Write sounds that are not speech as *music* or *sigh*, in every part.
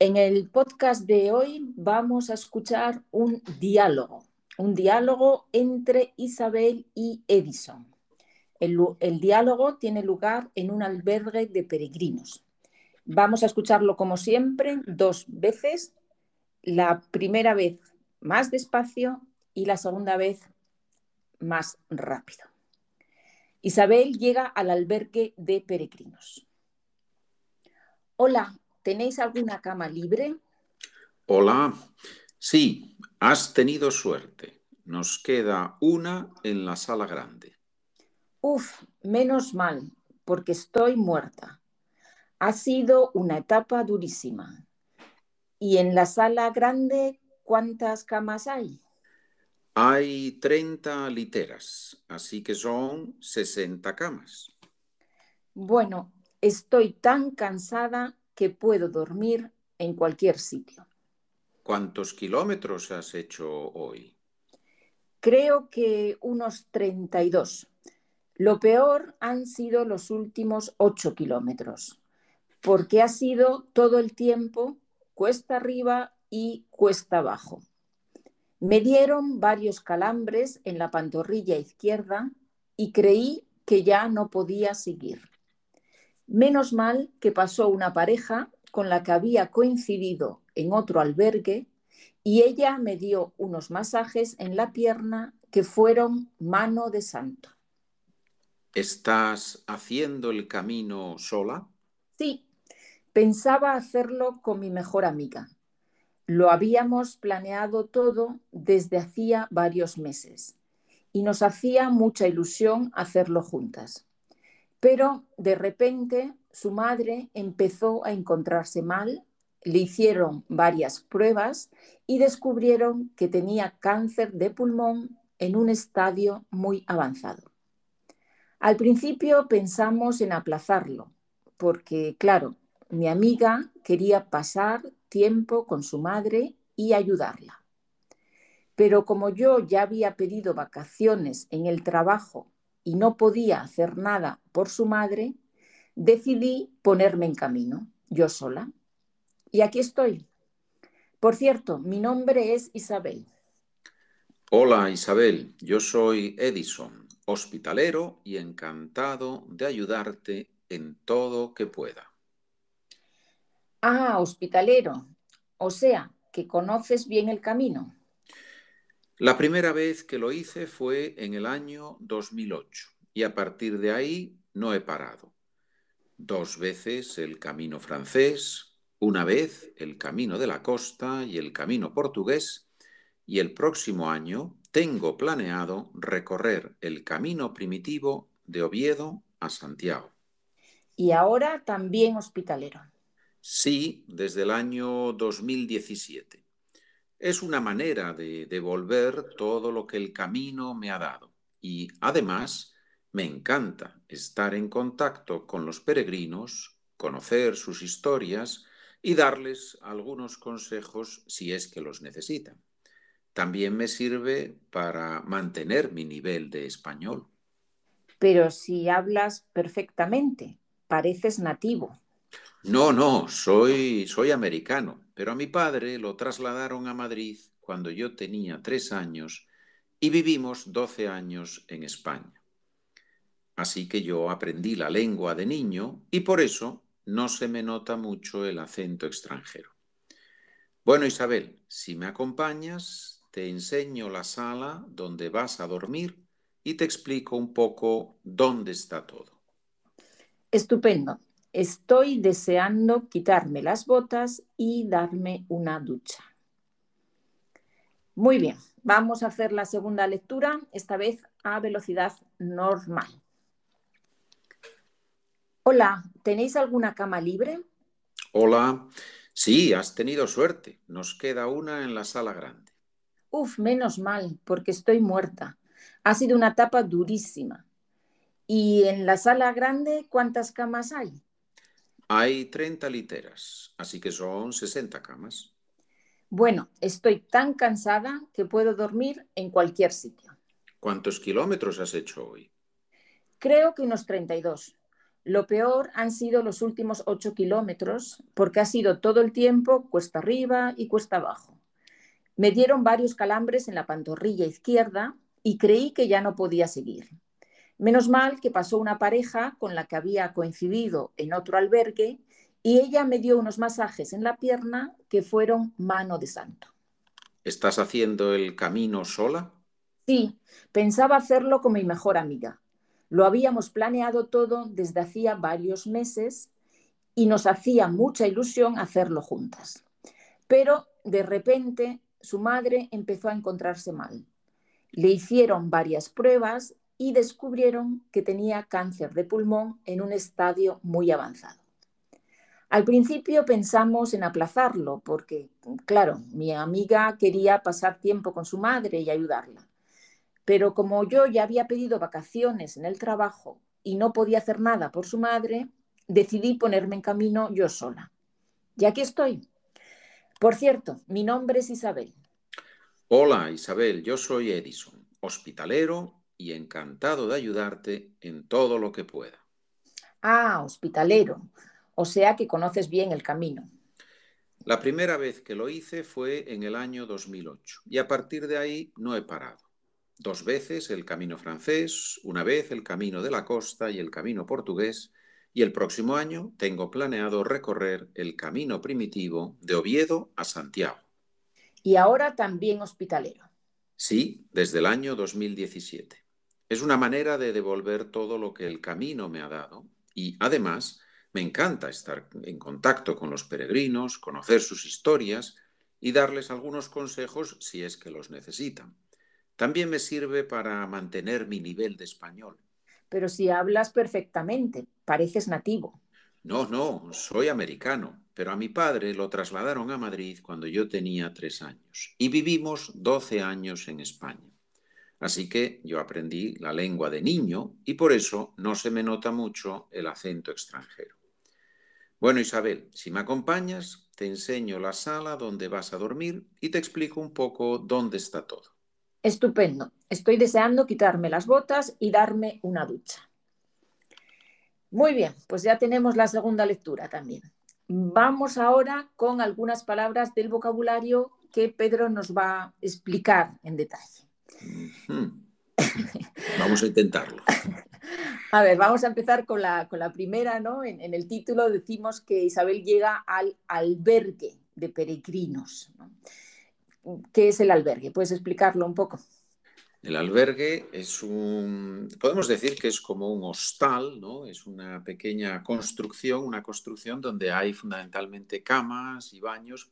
En el podcast de hoy vamos a escuchar un diálogo, un diálogo entre Isabel y Edison. El, diálogo tiene lugar en un albergue de peregrinos. Vamos a escucharlo como siempre dos veces, la primera vez más despacio y la segunda vez más rápido. Isabel llega al albergue de peregrinos. Hola, ¿tenéis alguna cama libre? Hola, sí, has tenido suerte. Nos queda una en la sala grande. Uf, menos mal, porque estoy muerta. Ha sido una etapa durísima. ¿Y en la sala grande cuántas camas hay? Hay 30 literas, así que son 60 camas. Bueno, estoy tan cansada que puedo dormir en cualquier sitio. ¿Cuántos kilómetros has hecho hoy? Creo que unos 32. Lo peor han sido los últimos 8 kilómetros, porque ha sido todo el tiempo cuesta arriba y cuesta abajo. Me dieron varios calambres en la pantorrilla izquierda y creí que ya no podía seguir. Menos mal que pasó una pareja con la que había coincidido en otro albergue y ella me dio unos masajes en la pierna que fueron mano de santo. ¿Estás haciendo el camino sola? Sí, pensaba hacerlo con mi mejor amiga. Lo habíamos planeado todo desde hacía varios meses y nos hacía mucha ilusión hacerlo juntas. Pero de repente su madre empezó a encontrarse mal, le hicieron varias pruebas y descubrieron que tenía cáncer de pulmón en un estadio muy avanzado. Al principio pensamos en aplazarlo, porque claro, mi amiga quería pasar tiempo con su madre y ayudarla. Pero como yo ya había pedido vacaciones en el trabajo y no podía hacer nada por su madre, decidí ponerme en camino, yo sola. Y aquí estoy. Por cierto, mi nombre es Isabel. Hola Isabel, yo soy Edison, hospitalero y encantado de ayudarte en todo que pueda. Ah, hospitalero. O sea, que conoces bien el camino. La primera vez que lo hice fue en el año 2008 y a partir de ahí no he parado. Dos veces el camino francés, una vez el camino de la costa y el camino portugués y el próximo año tengo planeado recorrer el camino primitivo de Oviedo a Santiago. Y ahora también hospitalero. Sí, desde el año 2017. Es una manera de devolver todo lo que el camino me ha dado y además me encanta estar en contacto con los peregrinos, conocer sus historias y darles algunos consejos si es que los necesitan. También me sirve para mantener mi nivel de español. Pero si hablas perfectamente, pareces nativo. No, no, soy, soy americano, pero a mi padre lo trasladaron a Madrid cuando yo tenía tres años y vivimos doce años en España. Así que yo aprendí la lengua de niño y por eso no se me nota mucho el acento extranjero. Bueno, Isabel, si me acompañas, te enseño la sala donde vas a dormir y te explico un poco dónde está todo. Estupendo. Estoy deseando quitarme las botas y darme una ducha. Muy bien, vamos a hacer la segunda lectura, esta vez a velocidad normal. Hola, ¿tenéis alguna cama libre? Hola, sí, has tenido suerte. Nos queda una en la sala grande. Uf, menos mal, porque estoy muerta. Ha sido una etapa durísima. ¿Y en la sala grande cuántas camas hay? Hay 30 literas, así que son 60 camas. Bueno, estoy tan cansada que puedo dormir en cualquier sitio. ¿Cuántos kilómetros has hecho hoy? Creo que unos 32. Lo peor han sido los últimos ocho kilómetros, porque ha sido todo el tiempo cuesta arriba y cuesta abajo. Me dieron varios calambres en la pantorrilla izquierda y creí que ya no podía seguir. Menos mal que pasó una pareja con la que había coincidido en otro albergue y ella me dio unos masajes en la pierna que fueron mano de santo. ¿Estás haciendo el camino sola? Sí, pensaba hacerlo con mi mejor amiga. Lo habíamos planeado todo desde hacía varios meses y nos hacía mucha ilusión hacerlo juntas. Pero de repente su madre empezó a encontrarse mal. Le hicieron varias pruebas y descubrieron que tenía cáncer de pulmón en un estadio muy avanzado. Al principio pensamos en aplazarlo porque, claro, mi amiga quería pasar tiempo con su madre y ayudarla. Pero como yo ya había pedido vacaciones en el trabajo y no podía hacer nada por su madre, decidí ponerme en camino yo sola. Y aquí estoy. Por cierto, mi nombre es Isabel. Hola Isabel, yo soy Edison, hospitalero y encantado de ayudarte en todo lo que pueda. Ah, hospitalero o sea que conoces bien el camino. La primera vez que lo hice fue en el año 2008 y a partir de ahí no he parado. Dos veces el camino francés, una vez el camino de la costa y el camino portugués y el próximo año tengo planeado recorrer el camino primitivo de Oviedo a Santiago. Y ahora también hospitalero. Sí, desde el año 2017. Es una manera de devolver todo lo que el camino me ha dado y además me encanta estar en contacto con los peregrinos, conocer sus historias y darles algunos consejos si es que los necesitan. También me sirve para mantener mi nivel de español. Pero si hablas perfectamente, pareces nativo. No, no, soy americano, pero a mi padre lo trasladaron a Madrid cuando yo tenía tres años y vivimos doce años en España. Así que yo aprendí la lengua de niño y por eso no se me nota mucho el acento extranjero. Bueno, Isabel, si me acompañas, te enseño la sala donde vas a dormir y te explico un poco dónde está todo. Estupendo. Estoy deseando quitarme las botas y darme una ducha. Muy bien, pues ya tenemos la segunda lectura también. Vamos ahora con algunas palabras del vocabulario que Pedro nos va a explicar en detalle. Vamos a intentarlo. *laughs* A ver, vamos a empezar con la, primera, ¿no? En, el título decimos que Isabel llega al albergue de peregrinos. ¿Qué es el albergue? ¿Puedes explicarlo un poco? El albergue es un, podemos decir que es como un hostal, ¿no? Es una pequeña construcción, una construcción donde hay fundamentalmente camas y baños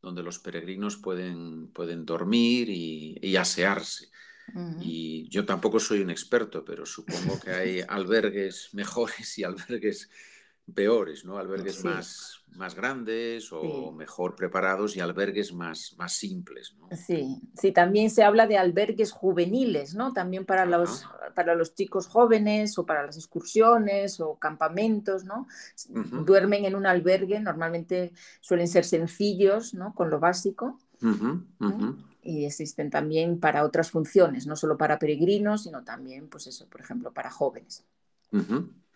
donde los peregrinos pueden, pueden dormir y asearse. Y yo tampoco soy un experto, pero supongo que hay *laughs* albergues mejores y albergues peores, ¿no? Albergues más, más grandes o mejor preparados y albergues más, más simples, ¿no? Sí, sí, también se habla de albergues juveniles, ¿no? También para los, para los chicos jóvenes o para las excursiones o campamentos, ¿no? Duermen en un albergue, normalmente suelen ser sencillos, ¿no? Con lo básico y existen también para otras funciones, no solo para peregrinos, sino también, pues eso, por ejemplo, para jóvenes.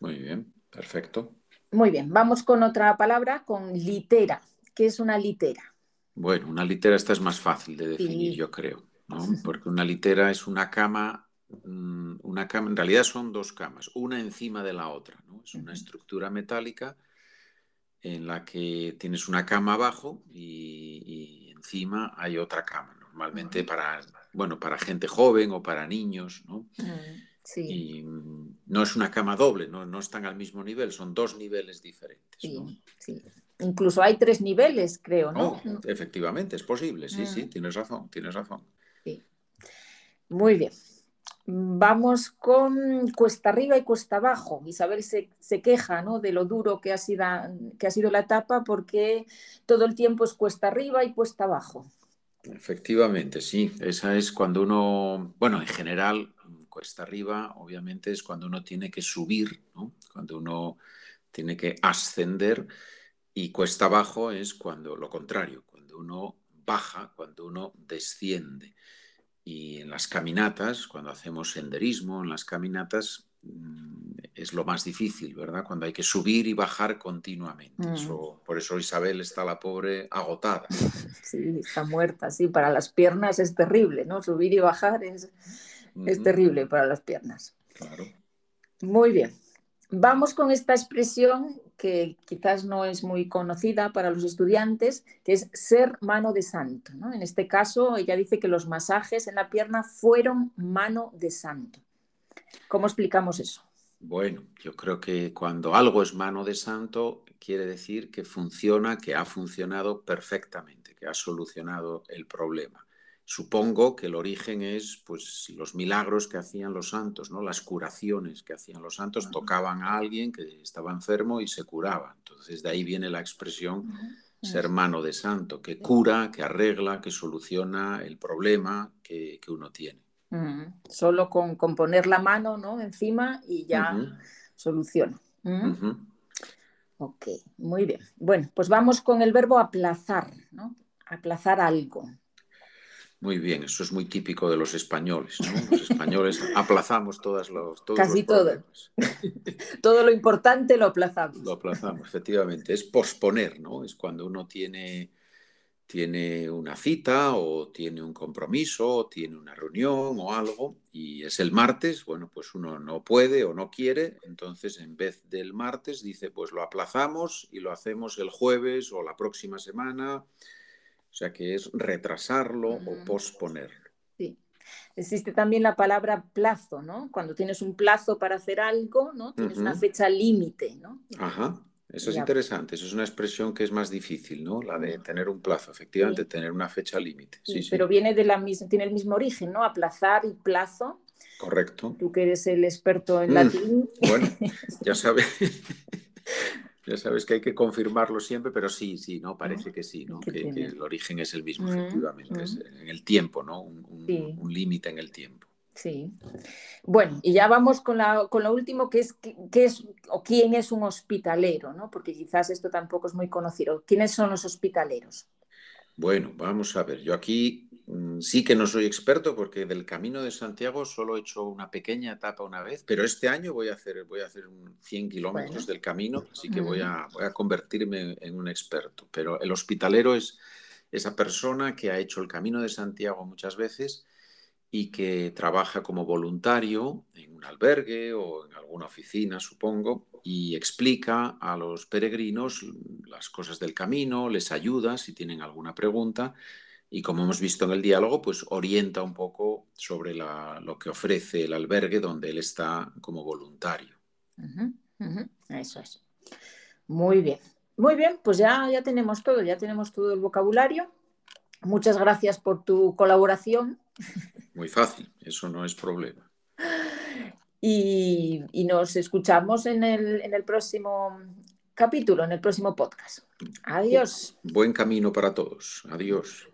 Muy bien, perfecto. Muy bien, vamos con otra palabra, con litera. ¿Qué es una litera? Bueno, una litera esta es más fácil de definir, yo creo, ¿no? Porque una litera es una cama, mm, una cama, en realidad son dos camas, una encima de la otra, ¿no? Es una estructura metálica en la que tienes una cama abajo y, y encima hay otra cama normalmente para, bueno, para gente joven o para niños, ¿no? Sí. Y mm, no es una cama doble, ¿no? no están al mismo nivel, son dos niveles diferentes. Sí, sí. Incluso hay tres niveles, creo, ¿no? Oh, efectivamente, es posible, sí, sí, mm. tienes razón, tienes razón. Sí. Muy bien. Vamos con cuesta arriba y cuesta abajo. Isabel se, se queja ¿no? de lo duro que ha, sido, que ha sido la etapa porque todo el tiempo es cuesta arriba y cuesta abajo. Efectivamente, sí. Esa es cuando uno, bueno, en general, cuesta arriba, obviamente, es cuando uno tiene que subir, ¿no? Cuando uno tiene que ascender y cuesta abajo es cuando lo contrario, cuando uno baja, cuando uno desciende. Y en las caminatas, cuando hacemos senderismo, en las caminatas, mm, es lo más difícil, ¿verdad? Cuando hay que subir y bajar continuamente. Mm. por eso Isabel está la pobre agotada. *laughs* Sí, está muerta, sí. Para las piernas es terrible, ¿no? Subir y bajar es, es terrible para las piernas. Claro. Muy bien. Vamos con esta expresión que quizás no es muy conocida para los estudiantes, que es ser mano de santo. En este caso, ella dice que los masajes en la pierna fueron mano de santo. ¿Cómo explicamos eso? Bueno, yo creo que cuando algo es mano de santo, quiere decir que funciona, que ha funcionado perfectamente, que ha solucionado el problema. Supongo que el origen es pues los milagros que hacían los santos, ¿no? Las curaciones que hacían los santos, tocaban a alguien que estaba enfermo y se curaba. Entonces de ahí viene la expresión ser mano de santo, que cura, que arregla, que soluciona el problema que, uno tiene. Solo con, poner la mano ¿no? encima y ya soluciona. Ok, muy bien. Bueno, pues vamos con el verbo aplazar, ¿no? Aplazar algo. Muy bien, eso es muy típico de los españoles. ¿no? Los españoles *laughs* aplazamos todas los, todos Casi todo. *laughs* todo lo importante lo aplazamos. Lo aplazamos, efectivamente. Es posponer, ¿no? Es cuando uno tiene, tiene una cita o tiene un compromiso o tiene una reunión o algo y es el martes, bueno, pues uno no puede o no quiere, entonces en vez del martes dice, pues lo aplazamos y lo hacemos el jueves o la próxima semana o sea que es retrasarlo o posponerlo. Sí. Existe también la palabra plazo, ¿no? Cuando tienes un plazo para hacer algo, ¿no? Tienes una fecha límite, ¿no? Ajá. Eso es interesante, eso es una expresión que es más difícil, ¿no? La de tener un plazo, efectivamente, tener una fecha límite. Sí, pero viene de la misma, tiene el mismo origen, ¿no? Aplazar y plazo. Correcto. Tú que eres el experto en mm, latín. Bueno, ya *laughs* sabes. *laughs* Ya sabes que hay que confirmarlo siempre, pero sí, sí, ¿no? Parece que sí, ¿no? Que, el origen es el mismo, efectivamente, es en el tiempo, ¿no? Un, límite en el tiempo. Sí. Bueno, y ya vamos con, la, con lo último, que es, qué es o quién es un hospitalero, ¿no? Porque quizás esto tampoco es muy conocido. ¿Quiénes son los hospitaleros? Bueno, vamos a ver. Yo aquí Mm, sí que no soy experto porque del Camino de Santiago solo he hecho una pequeña etapa una vez, pero este año voy a hacer, voy a hacer 100 kilómetros del camino, así que voy a, voy a convertirme en un experto. Pero el hospitalero es esa persona que ha hecho el Camino de Santiago muchas veces y que trabaja como voluntario en un albergue o en alguna oficina, supongo, y explica a los peregrinos las cosas del camino, les ayuda si tienen alguna pregunta y como hemos visto en el diálogo, pues orienta un poco sobre lo que ofrece el albergue donde él está como voluntario. Eso es. Muy bien. Muy bien, pues ya, ya tenemos todo, ya tenemos todo el vocabulario. Muchas gracias por tu colaboración. Muy fácil, eso no es problema. Y, nos escuchamos en el, en el próximo capítulo, en el próximo podcast. Adiós. Buen camino para todos. Adiós.